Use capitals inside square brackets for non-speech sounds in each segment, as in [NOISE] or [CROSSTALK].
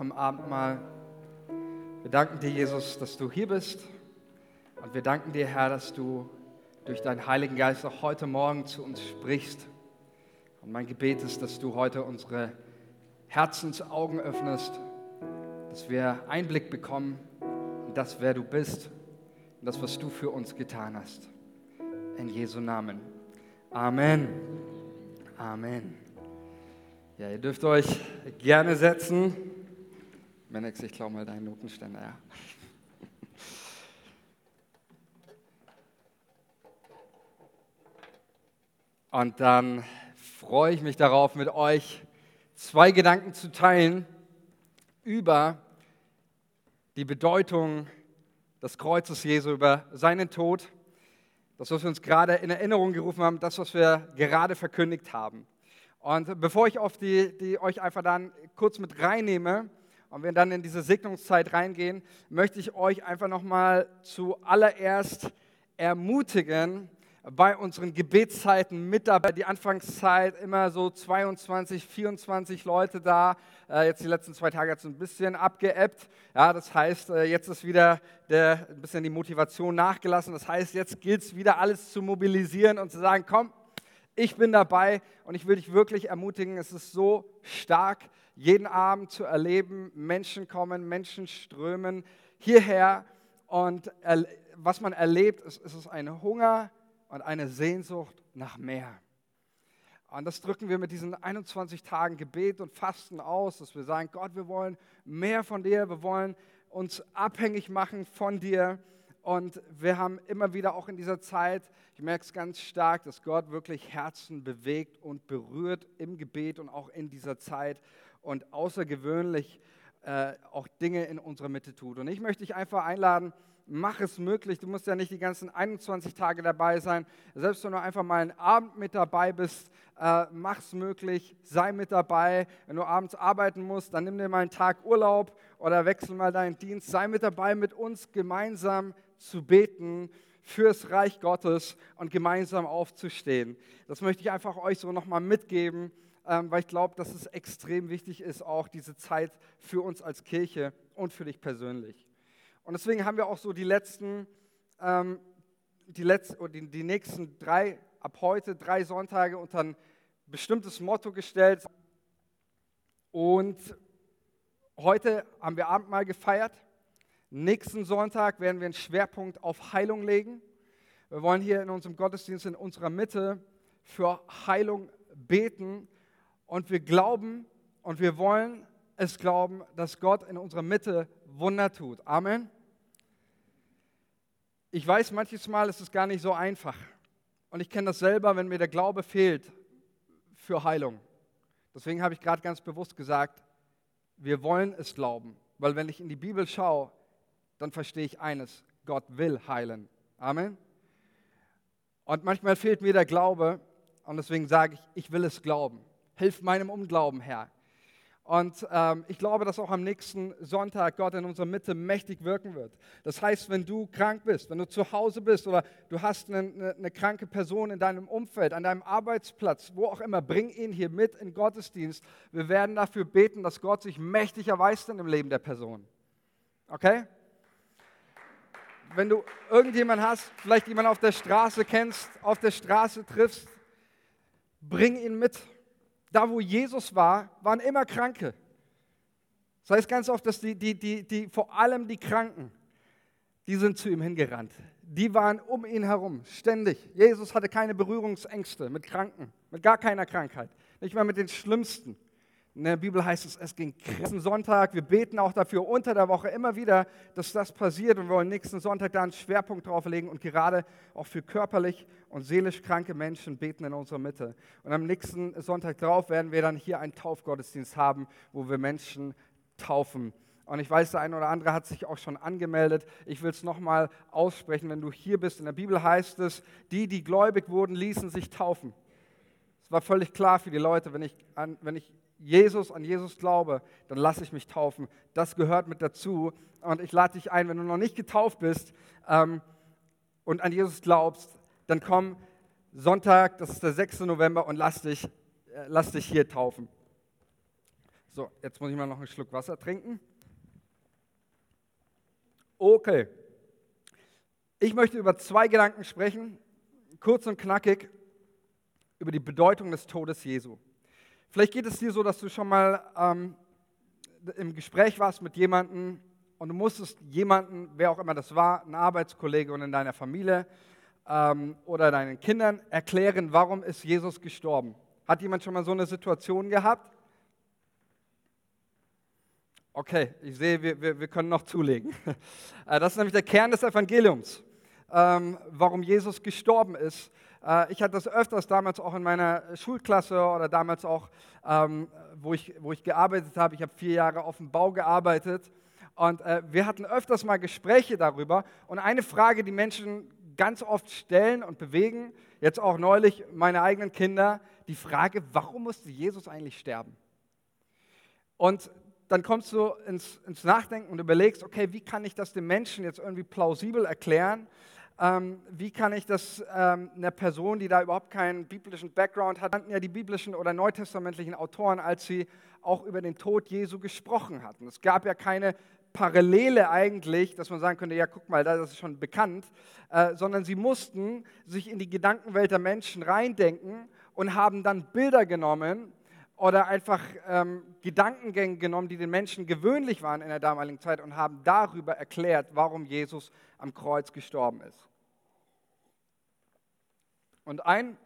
am Abendmahl. Wir danken dir, Jesus, dass du hier bist. Und wir danken dir, Herr, dass du durch deinen Heiligen Geist auch heute Morgen zu uns sprichst. Und mein Gebet ist, dass du heute unsere Herzensaugen öffnest, dass wir Einblick bekommen in das, wer du bist und das, was du für uns getan hast. In Jesu Namen. Amen. Amen. Ja, ihr dürft euch gerne setzen. Menex, ich klaue mal deinen Notenständer, ja. Und dann freue ich mich darauf, mit euch zwei Gedanken zu teilen über die Bedeutung des Kreuzes Jesu, über seinen Tod, das, was wir uns gerade in Erinnerung gerufen haben, das, was wir gerade verkündigt haben. Und bevor ich auf die, die euch einfach dann kurz mit reinnehme, und wir dann in diese Segnungszeit reingehen, möchte ich euch einfach nochmal zuallererst ermutigen, bei unseren Gebetszeiten mit dabei. Die Anfangszeit immer so 22, 24 Leute da. Äh, jetzt die letzten zwei Tage hat es ein bisschen abgeebbt. Ja, das heißt, äh, jetzt ist wieder der, ein bisschen die Motivation nachgelassen. Das heißt, jetzt gilt es wieder alles zu mobilisieren und zu sagen, komm, ich bin dabei und ich will dich wirklich ermutigen. Es ist so stark, jeden Abend zu erleben. Menschen kommen, Menschen strömen hierher und was man erlebt, ist, ist ein Hunger und eine Sehnsucht nach mehr. Und das drücken wir mit diesen 21 Tagen Gebet und Fasten aus, dass wir sagen, Gott, wir wollen mehr von dir, wir wollen uns abhängig machen von dir. Und wir haben immer wieder auch in dieser Zeit, ich merke es ganz stark, dass Gott wirklich Herzen bewegt und berührt im Gebet und auch in dieser Zeit und außergewöhnlich äh, auch Dinge in unserer Mitte tut. Und ich möchte dich einfach einladen, mach es möglich. Du musst ja nicht die ganzen 21 Tage dabei sein. Selbst wenn du einfach mal einen Abend mit dabei bist, äh, mach es möglich, sei mit dabei. Wenn du abends arbeiten musst, dann nimm dir mal einen Tag Urlaub oder wechsel mal deinen Dienst. Sei mit dabei, mit uns gemeinsam zu beten fürs Reich Gottes und gemeinsam aufzustehen. Das möchte ich einfach euch so nochmal mitgeben ähm, weil ich glaube, dass es extrem wichtig ist, auch diese Zeit für uns als Kirche und für dich persönlich. Und deswegen haben wir auch so die letzten, ähm, die, letzten die, die nächsten drei, ab heute drei Sonntage unter ein bestimmtes Motto gestellt. Und heute haben wir Abendmahl gefeiert. Nächsten Sonntag werden wir einen Schwerpunkt auf Heilung legen. Wir wollen hier in unserem Gottesdienst in unserer Mitte für Heilung beten und wir glauben und wir wollen es glauben, dass Gott in unserer Mitte Wunder tut. Amen. Ich weiß, manches Mal ist es gar nicht so einfach. Und ich kenne das selber, wenn mir der Glaube fehlt für Heilung. Deswegen habe ich gerade ganz bewusst gesagt, wir wollen es glauben. Weil wenn ich in die Bibel schaue, dann verstehe ich eines, Gott will heilen. Amen. Und manchmal fehlt mir der Glaube und deswegen sage ich, ich will es glauben. Hilf meinem Unglauben, Herr. Und ähm, ich glaube, dass auch am nächsten Sonntag Gott in unserer Mitte mächtig wirken wird. Das heißt, wenn du krank bist, wenn du zu Hause bist oder du hast eine, eine, eine, kranke Person in deinem Umfeld, an deinem Arbeitsplatz, wo auch immer, bring ihn hier mit in Gottesdienst. Wir werden dafür beten, dass Gott sich mächtig erweist in dem Leben der Person. Okay? Wenn du irgendjemanden hast, vielleicht jemanden auf der Straße kennst, auf der Straße triffst, bring ihn mit da wo Jesus war, waren immer Kranke. Das heißt ganz oft, dass die, die, die, die, vor allem die Kranken, die sind zu ihm hingerannt. Die waren um ihn herum, ständig. Jesus hatte keine Berührungsängste mit Kranken, mit gar keiner Krankheit. Nicht mal mit den Schlimmsten. In der Bibel heißt es, es ging nächsten Sonntag. Wir beten auch dafür unter der Woche immer wieder, dass das passiert. Und wir wollen nächsten Sonntag da einen Schwerpunkt drauf legen und gerade auch für körperlich und seelisch kranke Menschen beten in unserer Mitte. Und am nächsten Sonntag drauf werden wir dann hier einen Taufgottesdienst haben, wo wir Menschen taufen. Und ich weiß, der eine oder andere hat sich auch schon angemeldet. Ich will es nochmal aussprechen, wenn du hier bist. In der Bibel heißt es, die, die gläubig wurden, ließen sich taufen. Es war völlig klar für die Leute, wenn ich, wenn ich Jesus, an Jesus glaube, dann lasse ich mich taufen. Das gehört mit dazu. Und ich lade dich ein, wenn du noch nicht getauft bist ähm, und an Jesus glaubst, dann komm Sonntag, das ist der 6. November, und lass dich, äh, lass dich hier taufen. So, jetzt muss ich mal noch einen Schluck Wasser trinken. Okay. Ich möchte über zwei Gedanken sprechen, kurz und knackig, über die Bedeutung des Todes Jesu. Vielleicht geht es dir so, dass du schon mal ähm, im Gespräch warst mit jemandem und du musstest jemanden, wer auch immer das war, ein Arbeitskollege und in deiner Familie ähm, oder deinen Kindern erklären, warum ist Jesus gestorben. Hat jemand schon mal so eine Situation gehabt? Okay, ich sehe, wir, wir, wir können noch zulegen. [LAUGHS] Äh, das ist nämlich der Kern des Evangeliums, ähm, warum Jesus gestorben ist. Äh, ich hatte das öfters damals auch in meiner Schulklasse oder damals auch, ähm, wo, ich, wo ich gearbeitet habe. Ich habe vier Jahre auf dem Bau gearbeitet und äh, wir hatten öfters mal Gespräche darüber. Und eine Frage, die Menschen ganz oft stellen und bewegen, jetzt auch neulich meine eigenen Kinder, die Frage, warum musste Jesus eigentlich sterben? Und dann kommst du ins, ins, Nachdenken und überlegst, okay, wie kann ich das den Menschen jetzt irgendwie plausibel erklären? Ähm, wie kann ich das ähm, einer Person, die da überhaupt keinen biblischen Background hat, hatten ja die biblischen oder neutestamentlichen Autoren, als sie auch über den Tod Jesu gesprochen hatten. Es gab ja keine Parallele eigentlich, dass man sagen könnte, ja, guck mal, das ist schon bekannt, äh, sondern sie mussten sich in die Gedankenwelt der Menschen reindenken und haben dann Bilder genommen, oder einfach ähm, Gedankengänge genommen, die den Menschen gewöhnlich waren in der damaligen Zeit und haben darüber erklärt, warum Jesus am Kreuz gestorben ist. Und ein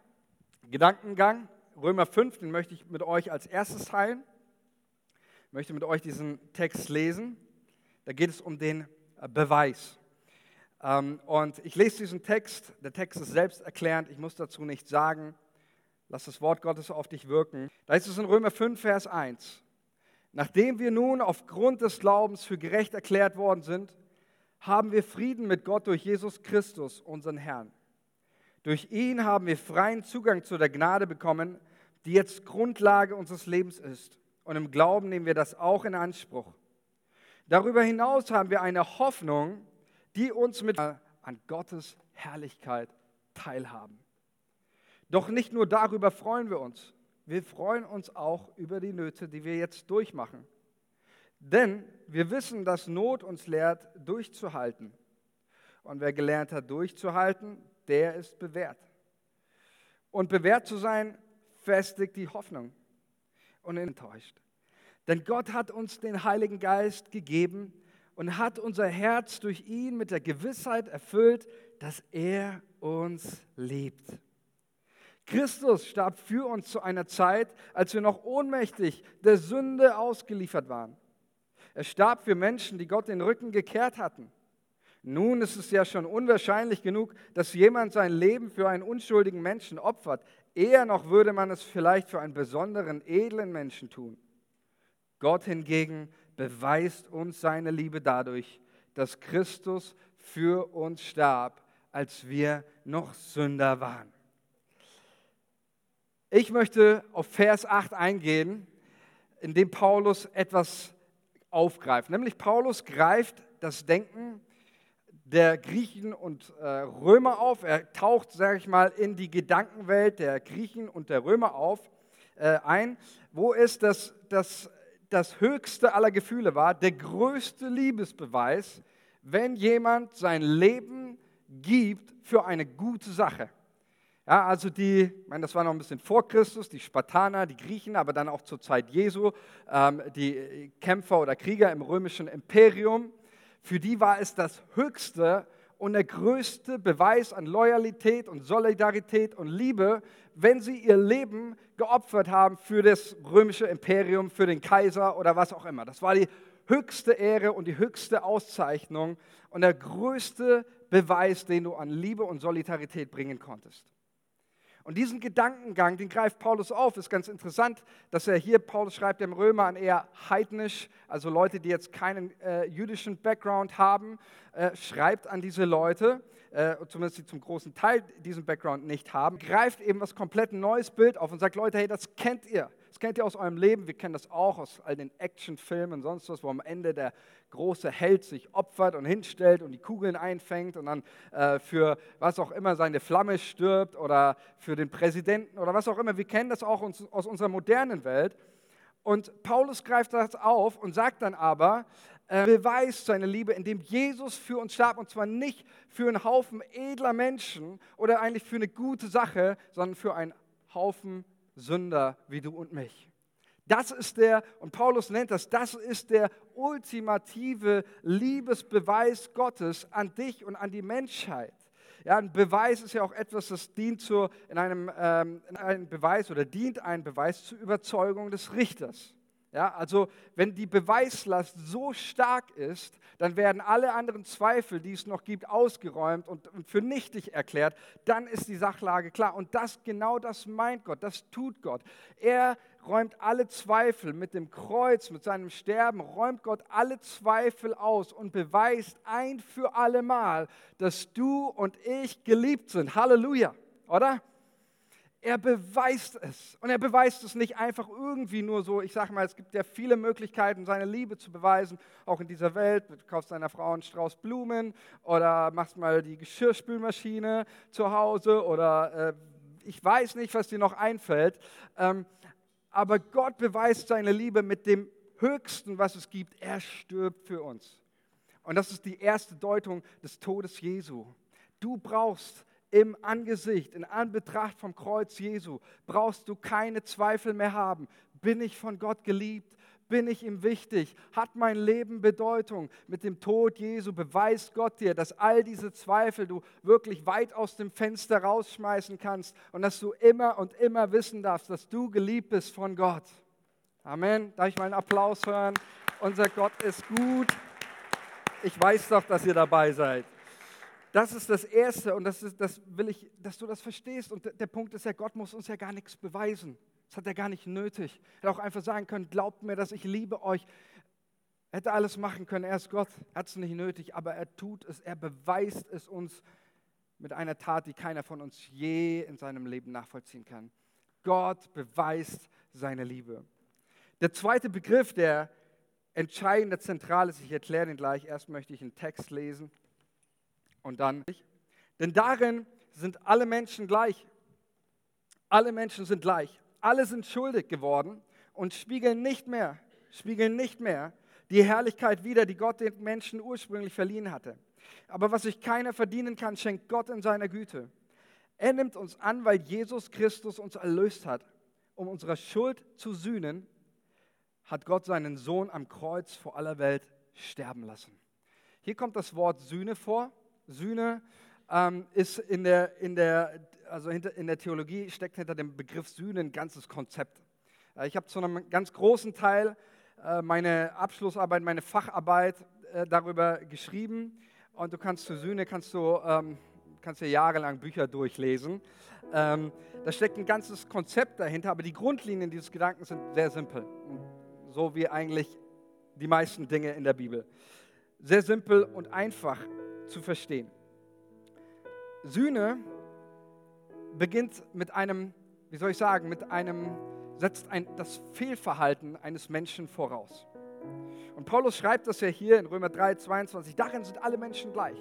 Gedankengang, Römer 5, den möchte ich mit euch als erstes teilen. Ich möchte mit euch diesen Text lesen. Da geht es um den Beweis. Ähm, und ich lese diesen Text. Der Text ist selbsterklärend. Ich muss dazu nichts sagen. Lass das Wort Gottes auf dich wirken. Da ist es in Römer 5, Vers 1. Nachdem wir nun aufgrund des Glaubens für gerecht erklärt worden sind, haben wir Frieden mit Gott durch Jesus Christus, unseren Herrn. Durch ihn haben wir freien Zugang zu der Gnade bekommen, die jetzt Grundlage unseres Lebens ist. Und im Glauben nehmen wir das auch in Anspruch. Darüber hinaus haben wir eine Hoffnung, die uns mit an Gottes Herrlichkeit teilhaben. Doch nicht nur darüber freuen wir uns, wir freuen uns auch über die Nöte, die wir jetzt durchmachen. Denn wir wissen, dass Not uns lehrt, durchzuhalten. Und wer gelernt hat, durchzuhalten, der ist bewährt. Und bewährt zu sein, festigt die Hoffnung und enttäuscht. Denn Gott hat uns den Heiligen Geist gegeben und hat unser Herz durch ihn mit der Gewissheit erfüllt, dass er uns liebt. Christus starb für uns zu einer Zeit, als wir noch ohnmächtig der Sünde ausgeliefert waren. Er starb für Menschen, die Gott den Rücken gekehrt hatten. Nun ist es ja schon unwahrscheinlich genug, dass jemand sein Leben für einen unschuldigen Menschen opfert. Eher noch würde man es vielleicht für einen besonderen, edlen Menschen tun. Gott hingegen beweist uns seine Liebe dadurch, dass Christus für uns starb, als wir noch Sünder waren. Ich möchte auf Vers 8 eingehen, in dem Paulus etwas aufgreift. Nämlich Paulus greift das Denken der Griechen und äh, Römer auf. Er taucht, sage ich mal, in die Gedankenwelt der Griechen und der Römer auf, äh, ein, wo es das, das, das höchste aller Gefühle war, der größte Liebesbeweis, wenn jemand sein Leben gibt für eine gute Sache. Ja, also die, ich meine, das war noch ein bisschen vor Christus, die Spartaner, die Griechen, aber dann auch zur Zeit Jesu, ähm, die Kämpfer oder Krieger im römischen Imperium. Für die war es das höchste und der größte Beweis an Loyalität und Solidarität und Liebe, wenn sie ihr Leben geopfert haben für das römische Imperium, für den Kaiser oder was auch immer. Das war die höchste Ehre und die höchste Auszeichnung und der größte Beweis, den du an Liebe und Solidarität bringen konntest. Und diesen Gedankengang, den greift Paulus auf. Ist ganz interessant, dass er hier, Paulus schreibt dem Römer an eher heidnisch, also Leute, die jetzt keinen äh, jüdischen Background haben, äh, schreibt an diese Leute, äh, zumindest die zum großen Teil diesen Background nicht haben, greift eben was komplett neues Bild auf und sagt, Leute, hey, das kennt ihr. Das kennt ihr aus eurem Leben, wir kennen das auch aus all den Actionfilmen und sonst was, wo am Ende der große Held sich opfert und hinstellt und die Kugeln einfängt und dann äh, für was auch immer seine Flamme stirbt oder für den Präsidenten oder was auch immer. Wir kennen das auch aus unserer modernen Welt. Und Paulus greift das auf und sagt dann aber, äh, beweist seine Liebe, indem Jesus für uns starb und zwar nicht für einen Haufen edler Menschen oder eigentlich für eine gute Sache, sondern für einen Haufen Sünder wie du und mich. Das ist der, und Paulus nennt das, das ist der ultimative Liebesbeweis Gottes an dich und an die Menschheit. Ja, ein Beweis ist ja auch etwas, das dient zu, in einem, ähm, in einem Beweis oder dient ein Beweis zur Überzeugung des Richters. Ja, also wenn die Beweislast so stark ist, dann werden alle anderen Zweifel, die es noch gibt, ausgeräumt und, für nichtig erklärt. Dann ist die Sachlage klar. Und das genau das meint Gott, das tut Gott. Er räumt alle Zweifel mit dem Kreuz, mit seinem Sterben, räumt Gott alle Zweifel aus und beweist ein für alle Mal, dass du und ich geliebt sind. Halleluja, oder? Er beweist es. Und er beweist es nicht einfach irgendwie nur so. Ich sage mal, es gibt ja viele Möglichkeiten, seine Liebe zu beweisen, auch in dieser Welt. Du kaufst deiner Frau einen Strauß Blumen oder machst mal die Geschirrspülmaschine zu Hause oder äh, ich weiß nicht, was dir noch einfällt. Ähm, aber Gott beweist seine Liebe mit dem Höchsten, was es gibt. Er stirbt für uns. Und das ist die erste Deutung des Todes Jesu. Du brauchst im Angesicht, in Anbetracht vom Kreuz Jesu, brauchst du keine Zweifel mehr haben. Bin ich von Gott geliebt? Bin ich ihm wichtig? Hat mein Leben Bedeutung? Mit dem Tod Jesu beweist Gott dir, dass all diese Zweifel du wirklich weit aus dem Fenster rausschmeißen kannst und dass du immer und immer wissen darfst, dass du geliebt bist von Gott. Amen. Darf ich mal einen Applaus hören? Unser Gott ist gut. Ich weiß doch, dass ihr dabei seid. Das ist das Erste und das, ist, das will ich, dass du das verstehst. Und der Punkt ist ja, Gott muss uns ja gar nichts beweisen. Das hat er gar nicht nötig. Er hätte auch einfach sagen können, glaubt mir, dass ich liebe euch. Er hätte alles machen können, er ist Gott, hat es nicht nötig, aber er tut es, er beweist es uns mit einer Tat, die keiner von uns je in seinem Leben nachvollziehen kann. Gott beweist seine Liebe. Der zweite Begriff, der entscheidende, zentral ist, ich erkläre den gleich, erst möchte ich einen Text lesen. Und dann, denn darin sind alle Menschen gleich. Alle Menschen sind gleich. Alle sind schuldig geworden und spiegeln nicht mehr, spiegeln nicht mehr die Herrlichkeit wider, die Gott den Menschen ursprünglich verliehen hatte. Aber was sich keiner verdienen kann, schenkt Gott in seiner Güte. Er nimmt uns an, weil Jesus Christus uns erlöst hat. Um unserer Schuld zu sühnen, hat Gott seinen Sohn am Kreuz vor aller Welt sterben lassen. Hier kommt das Wort Sühne vor. Sühne ähm, ist in der, in, der, also hinter, in der Theologie steckt hinter dem Begriff Sühne ein ganzes Konzept. Äh, ich habe zu einem ganz großen Teil äh, meine Abschlussarbeit, meine Facharbeit äh, darüber geschrieben. Und du kannst zur Sühne, kannst du, ähm, kannst dir jahrelang Bücher durchlesen. Ähm, da steckt ein ganzes Konzept dahinter, aber die Grundlinien dieses Gedankens sind sehr simpel. So wie eigentlich die meisten Dinge in der Bibel. Sehr simpel und einfach zu verstehen. Sühne beginnt mit einem, wie soll ich sagen, mit einem, setzt ein, das Fehlverhalten eines Menschen voraus. Und Paulus schreibt das ja hier in Römer 3, 22, darin sind alle Menschen gleich.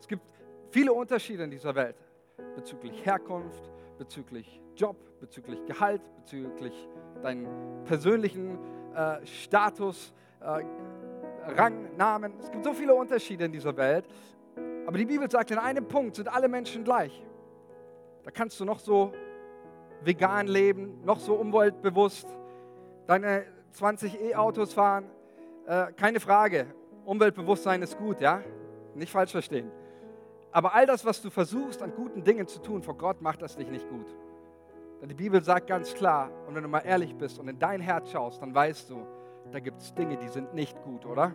Es gibt viele Unterschiede in dieser Welt bezüglich Herkunft, bezüglich Job, bezüglich Gehalt, bezüglich deinen persönlichen äh, Status, äh, Rang, Namen. Es gibt so viele Unterschiede in dieser Welt. Aber die Bibel sagt, in einem Punkt sind alle Menschen gleich. Da kannst du noch so vegan leben, noch so umweltbewusst, deine 20 E-Autos fahren. Äh, keine Frage, Umweltbewusstsein ist gut, ja? Nicht falsch verstehen. Aber all das, was du versuchst, an guten Dingen zu tun, vor Gott macht das dich nicht gut. Denn die Bibel sagt ganz klar, und wenn du mal ehrlich bist und in dein Herz schaust, dann weißt du, da gibt es Dinge, die sind nicht gut, oder?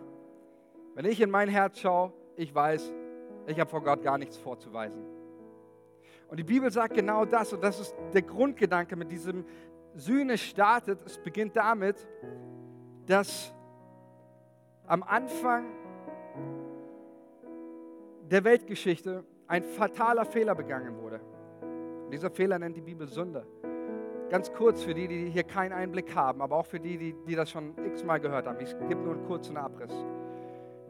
Wenn ich in mein Herz schaue, ich weiß, ich habe vor Gott gar nichts vorzuweisen. Und die Bibel sagt genau das, und das ist der Grundgedanke mit diesem Sühne startet. Es beginnt damit, dass am Anfang der Weltgeschichte ein fataler Fehler begangen wurde. Und dieser Fehler nennt die Bibel Sünde. Ganz kurz für die, die hier keinen Einblick haben, aber auch für die, die, die das schon x-mal gehört haben. Ich gebe nur einen kurzen Abriss.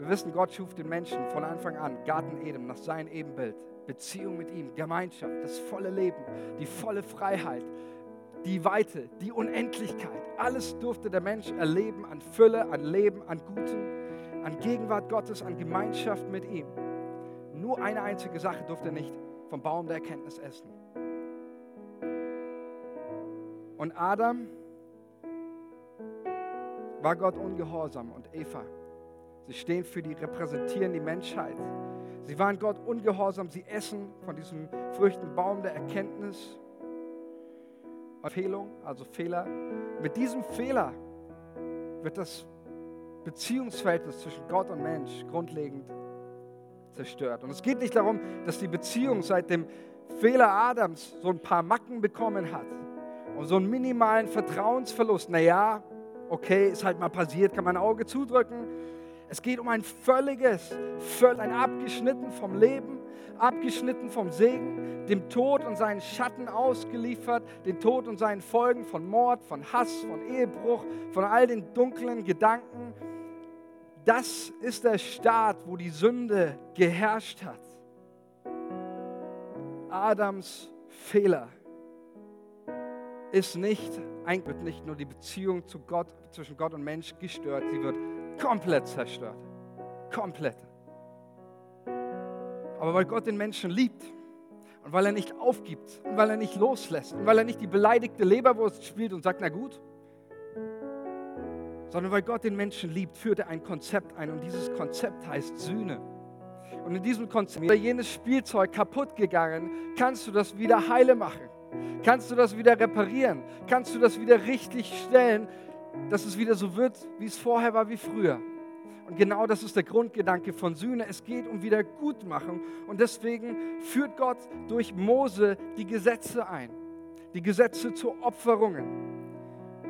Wir wissen, Gott schuf den Menschen von Anfang an, Garten Eden, nach seinem Ebenbild. Beziehung mit ihm, Gemeinschaft, das volle Leben, die volle Freiheit. die Weite, die Unendlichkeit. Alles durfte der Mensch erleben an Fülle, an Leben, an Gutem, an Gegenwart Gottes, an Gemeinschaft mit ihm. Nur eine einzige Sache durfte er nicht vom Baum der Erkenntnis essen. Und Adam war Gott ungehorsam und Eva. Sie stehen für die, repräsentieren die Menschheit. Sie waren Gott ungehorsam, sie essen von diesem Früchtenbaum der Erkenntnis Empfehlung, also Fehler. Mit diesem Fehler wird das Beziehungsverhältnis zwischen Gott und Mensch grundlegend zerstört. Und es geht nicht darum, dass die Beziehung seit dem Fehler Adams so ein paar Macken bekommen hat und so einen minimalen Vertrauensverlust. Naja, okay, ist halt mal passiert, kann man ein Auge zudrücken. Es geht um ein völliges, völlig ein abgeschnitten vom Leben, abgeschnitten vom Segen, dem Tod und seinen Schatten ausgeliefert, den Tod und seinen Folgen von Mord, von Hass, von Ehebruch, von all den dunklen Gedanken. Das ist der Staat, wo die Sünde geherrscht hat. Adams Fehler ist nicht, wird nicht nur die Beziehung zu Gott, zwischen Gott und Mensch gestört, sie wird komplett zerstört. Komplett. Aber weil Gott den Menschen liebt und weil er nicht aufgibt und weil er nicht loslässt und weil er nicht die beleidigte Leberwurst spielt und sagt, na gut, sondern weil Gott den Menschen liebt, führt er ein Konzept ein und dieses Konzept heißt Sühne. Und in diesem Konzept, ist jenes Spielzeug kaputt gegangen, kannst du das wieder heile machen. Kannst du das wieder reparieren? Kannst du das wieder richtig stellen, dass es wieder so wird, wie es vorher war, wie früher? Und genau das ist der Grundgedanke von Sühne. Es geht um Wiedergutmachung. Und deswegen führt Gott durch Mose die Gesetze ein. Die Gesetze zu Opferungen.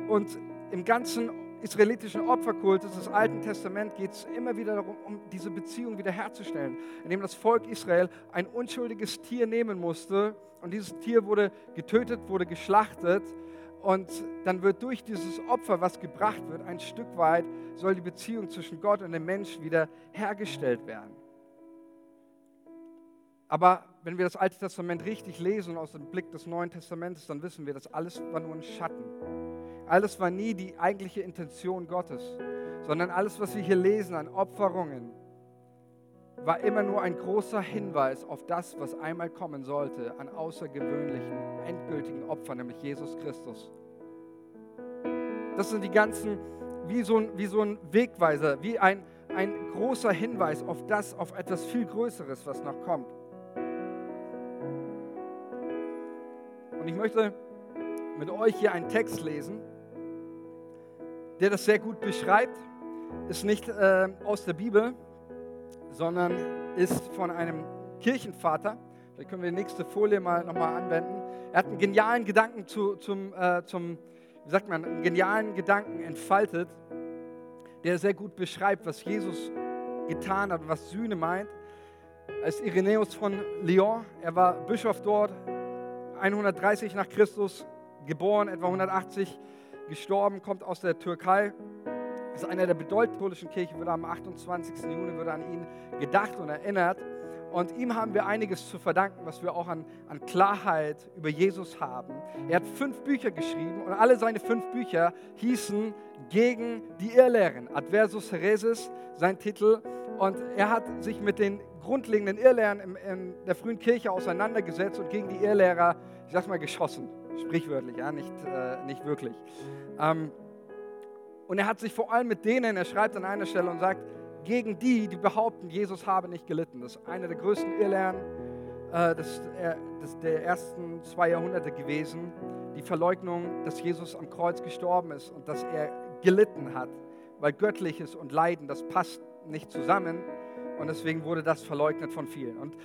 Und im ganzen israelitischen Opferkult des Alten Testaments geht es immer wieder darum, um diese Beziehung wiederherzustellen, indem das Volk Israel ein unschuldiges Tier nehmen musste und dieses Tier wurde getötet, wurde geschlachtet und dann wird durch dieses Opfer, was gebracht wird, ein Stück weit, soll die Beziehung zwischen Gott und dem Mensch wieder hergestellt werden. Aber wenn wir das Alte Testament richtig lesen aus dem Blick des Neuen Testamentes, dann wissen wir, dass alles war nur ein Schatten. Alles war nie die eigentliche Intention Gottes, sondern alles, was wir hier lesen an Opferungen, war immer nur ein großer Hinweis auf das, was einmal kommen sollte, an außergewöhnlichen, endgültigen Opfern, nämlich Jesus Christus. Das sind die ganzen, wie so ein, wie so ein Wegweiser, wie ein, ein großer Hinweis auf das, auf etwas viel Größeres, was noch kommt. Und ich möchte mit euch hier einen Text lesen, der das sehr gut beschreibt. Ist nicht äh, aus der Bibel, sondern ist von einem Kirchenvater. Da können wir die nächste Folie mal nochmal anwenden. Er hat einen genialen Gedanken zu, zum, äh, zum, wie sagt man, einen genialen Gedanken entfaltet, der sehr gut beschreibt, was Jesus getan hat und was Sühne meint. Als Irenäus von Lyon, er war Bischof dort, 130 nach Christus, geboren, etwa 180, gestorben, kommt aus der Türkei ist einer der bedeutendsten Kirchen, wird am 28. Juni wird an ihn gedacht und erinnert. Und ihm haben wir einiges zu verdanken, was wir auch an, an Klarheit über Jesus haben. Er hat fünf Bücher geschrieben und alle seine fünf Bücher hießen Gegen die Irrlehren. Adversus Heresis, sein Titel. Und er hat sich mit den grundlegenden Irrlehren in, in der frühen Kirche auseinandergesetzt und gegen die Irrlehrer, ich sag's mal, geschossen. Sprichwörtlich, ja, nicht, äh, nicht wirklich. Ähm, und er hat sich vor allem mit denen, er schreibt an einer Stelle und sagt, gegen die, die behaupten, Jesus habe nicht gelitten. Das ist eine der größten Irrlehren äh, des, der ersten zwei Jahrhunderte gewesen. Die Verleugnung, dass Jesus am Kreuz gestorben ist und dass er gelitten hat. Weil göttliches und Leiden, das passt nicht zusammen. Und deswegen wurde das verleugnet von vielen. Und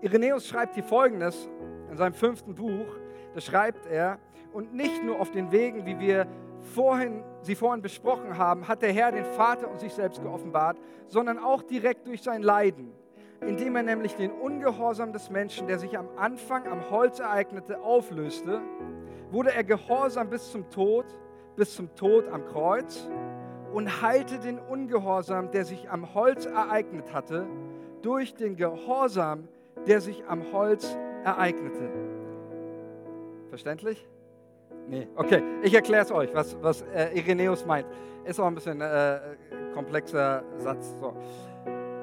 Irenäus schreibt hier folgendes in seinem fünften Buch. Da schreibt er, und nicht nur auf den Wegen, wie wir vorhin, sie vorhin besprochen haben, hat der Herr den Vater und sich selbst geoffenbart, sondern auch direkt durch sein Leiden, indem er nämlich den Ungehorsam des Menschen, der sich am Anfang am Holz ereignete, auflöste, wurde er gehorsam bis zum Tod, bis zum Tod am Kreuz und heilte den Ungehorsam, der sich am Holz ereignet hatte, durch den Gehorsam, der sich am Holz ereignete. Verständlich? Nee, okay, ich erkläre es euch, was, was äh, Irenäus meint. Ist auch ein bisschen äh, komplexer Satz. So.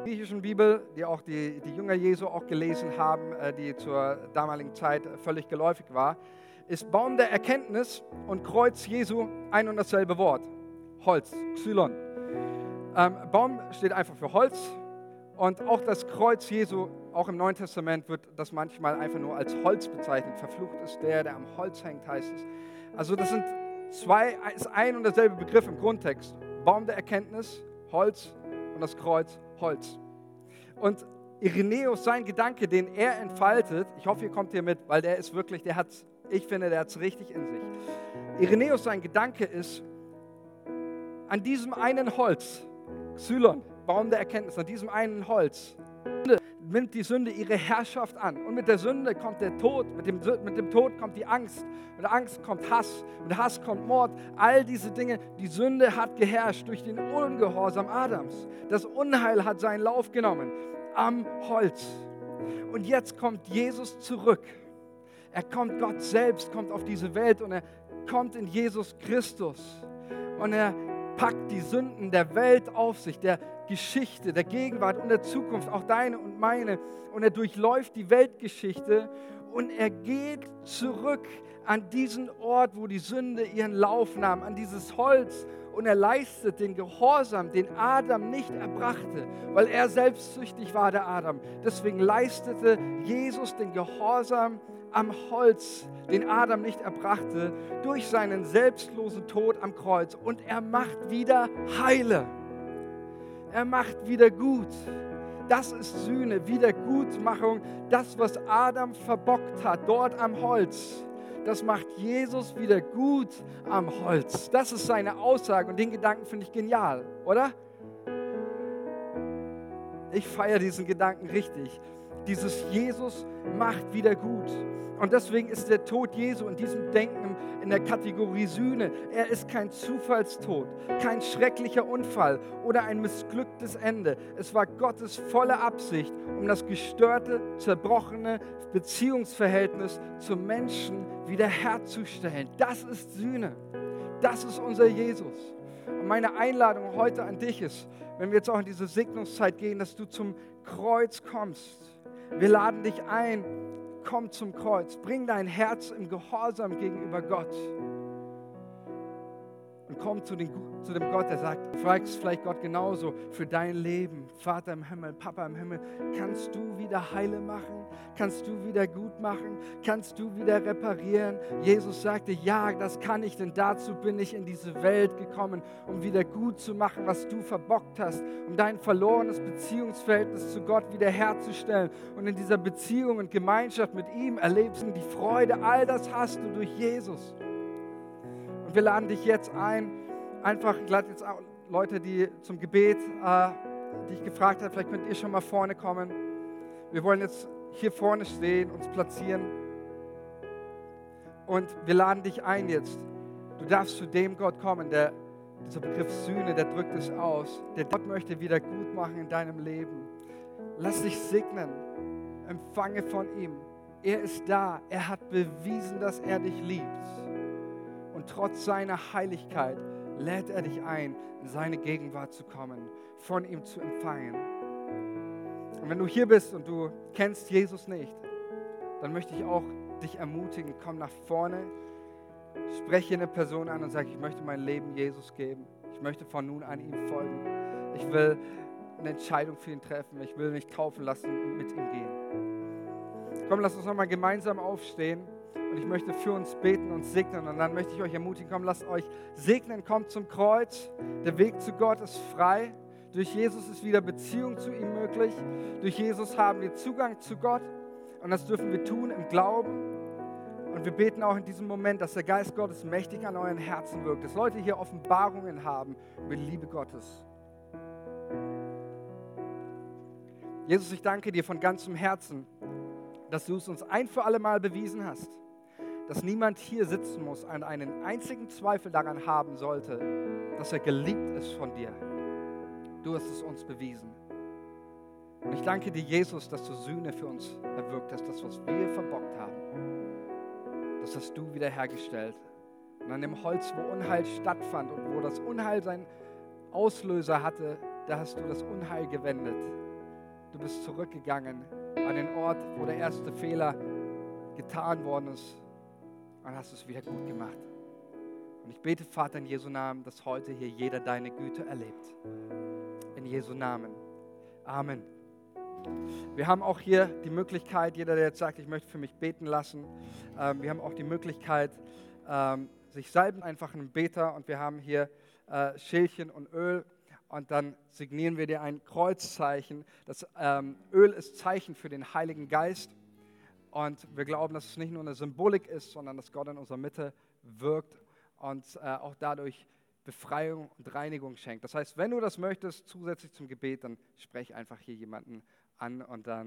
Die griechischen Bibel, die auch die, die Jünger Jesu auch gelesen haben, äh, die zur damaligen Zeit völlig geläufig war, ist Baum der Erkenntnis und Kreuz Jesu ein und dasselbe Wort. Holz, Xylon. Ähm, Baum steht einfach für Holz und auch das Kreuz Jesu, auch im Neuen Testament wird das manchmal einfach nur als Holz bezeichnet. Verflucht ist der, der am Holz hängt, heißt es. Also das sind zwei, ist ein und derselbe Begriff im Grundtext. Baum der Erkenntnis, Holz und das Kreuz, Holz. Und Irenäus, sein Gedanke, den er entfaltet, ich hoffe, ihr kommt hier mit, weil der ist wirklich, der hat ich finde, der hat es richtig in sich. Irenäus, sein Gedanke ist, an diesem einen Holz, Xylon, Baum der Erkenntnis, an diesem einen Holz, nimmt die Sünde ihre Herrschaft an. Und mit der Sünde kommt der Tod, mit dem, mit dem Tod kommt die Angst, mit der Angst kommt Hass, mit Hass kommt Mord. All diese Dinge, die Sünde hat geherrscht durch den Ungehorsam Adams. Das Unheil hat seinen Lauf genommen am Holz. Und jetzt kommt Jesus zurück. Er kommt, Gott selbst kommt auf diese Welt und er kommt in Jesus Christus. Und er packt die Sünden der Welt auf sich, der Geschichte, der Gegenwart und der Zukunft, auch deine und meine. Und er durchläuft die Weltgeschichte und er geht zurück an diesen Ort, wo die Sünde ihren Lauf nahm, an dieses Holz. Und er leistet den Gehorsam, den Adam nicht erbrachte, weil er selbstsüchtig war, der Adam. Deswegen leistete Jesus den Gehorsam am Holz, den Adam nicht erbrachte, durch seinen selbstlosen Tod am Kreuz. Und er macht wieder heile. Er macht wieder gut. Das ist Sühne, Wiedergutmachung. Das, was Adam verbockt hat, dort am Holz, das macht Jesus wieder gut am Holz. Das ist seine Aussage und den Gedanken finde ich genial, oder? Ich feiere diesen Gedanken richtig. Dieses Jesus macht wieder gut. Und deswegen ist der Tod Jesu in diesem Denken in der Kategorie Sühne. Er ist kein Zufallstod, kein schrecklicher Unfall oder ein missglücktes Ende. Es war Gottes volle Absicht, um das gestörte, zerbrochene Beziehungsverhältnis zum Menschen wiederherzustellen. Das ist Sühne. Das ist unser Jesus. Und meine Einladung heute an dich ist, wenn wir jetzt auch in diese Segnungszeit gehen, dass du zum Kreuz kommst wir laden dich ein, komm zum Kreuz, bring dein Herz im Gehorsam gegenüber Gott komm zu, den, zu, dem Gott, der sagt, fragst vielleicht Gott genauso für dein Leben, Vater im Himmel, Papa im Himmel, kannst du wieder heile machen? Kannst du wieder gut machen? Kannst du wieder reparieren? Jesus sagte, ja, das kann ich, denn dazu bin ich in diese Welt gekommen, um wieder gut zu machen, was du verbockt hast, um dein verlorenes Beziehungsverhältnis zu Gott wiederherzustellen. Und in dieser Beziehung und Gemeinschaft mit ihm erlebst du die Freude, all das hast du durch Jesus wir laden dich jetzt ein, einfach, ich lade jetzt auch Leute, die zum Gebet äh, dich gefragt haben, vielleicht könnt ihr schon mal vorne kommen. Wir wollen jetzt hier vorne stehen, uns platzieren. Und wir laden dich ein jetzt. Du darfst zu dem Gott kommen, der, dieser Begriff Sühne, der drückt es aus. Der Gott möchte wieder gut machen in deinem Leben. Lass dich segnen. Empfange von ihm. Er ist da. Er hat bewiesen, dass er dich liebt. Und trotz seiner Heiligkeit lädt er dich ein, in seine Gegenwart zu kommen, von ihm zu empfangen. Und wenn du hier bist und du kennst Jesus nicht, dann möchte ich auch dich ermutigen, komm nach vorne, spreche eine Person an und sage, ich möchte mein Leben Jesus geben. Ich möchte von nun an ihm folgen. Ich will eine Entscheidung für ihn treffen. Ich will mich kaufen lassen und mit ihm gehen. Komm, lass uns nochmal gemeinsam aufstehen. Und ich möchte für uns beten und segnen. Und dann möchte ich euch ermutigen, komm, lasst euch segnen, kommt zum Kreuz. Der Weg zu Gott ist frei. Durch Jesus ist wieder Beziehung zu ihm möglich. Durch Jesus haben wir Zugang zu Gott. Und das dürfen wir tun im Glauben. Und wir beten auch in diesem Moment, dass der Geist Gottes mächtig an euren Herzen wirkt. Dass Leute hier Offenbarungen haben über die Liebe Gottes. Jesus, ich danke dir von ganzem Herzen, dass du es uns ein für alle Mal bewiesen hast dass niemand hier sitzen muss und einen einzigen Zweifel daran haben sollte, dass er geliebt ist von dir. Du hast es uns bewiesen. Und ich danke dir, Jesus, dass du Sühne für uns erwirkt hast, das, was wir verbockt haben. Das hast du wiederhergestellt. Und an dem Holz, wo Unheil stattfand und wo das Unheil seinen Auslöser hatte, da hast du das Unheil gewendet. Du bist zurückgegangen an den Ort, wo der erste Fehler getan worden ist und hast es wieder gut gemacht. Und ich bete, Vater, in Jesu Namen, dass heute hier jeder deine Güte erlebt. In Jesu Namen. Amen. Wir haben auch hier die Möglichkeit, jeder, der jetzt sagt, ich möchte für mich beten lassen, ähm, wir haben auch die Möglichkeit, ähm, sich salben, einfach einen Beter und wir haben hier äh, Schälchen und Öl und dann signieren wir dir ein Kreuzzeichen. Das ähm, Öl ist Zeichen für den Heiligen Geist und wir glauben, dass es nicht nur eine Symbolik ist, sondern dass Gott in unserer Mitte wirkt und äh, auch dadurch Befreiung und Reinigung schenkt. Das heißt, wenn du das möchtest, zusätzlich zum Gebet, dann sprech einfach hier jemanden an und dann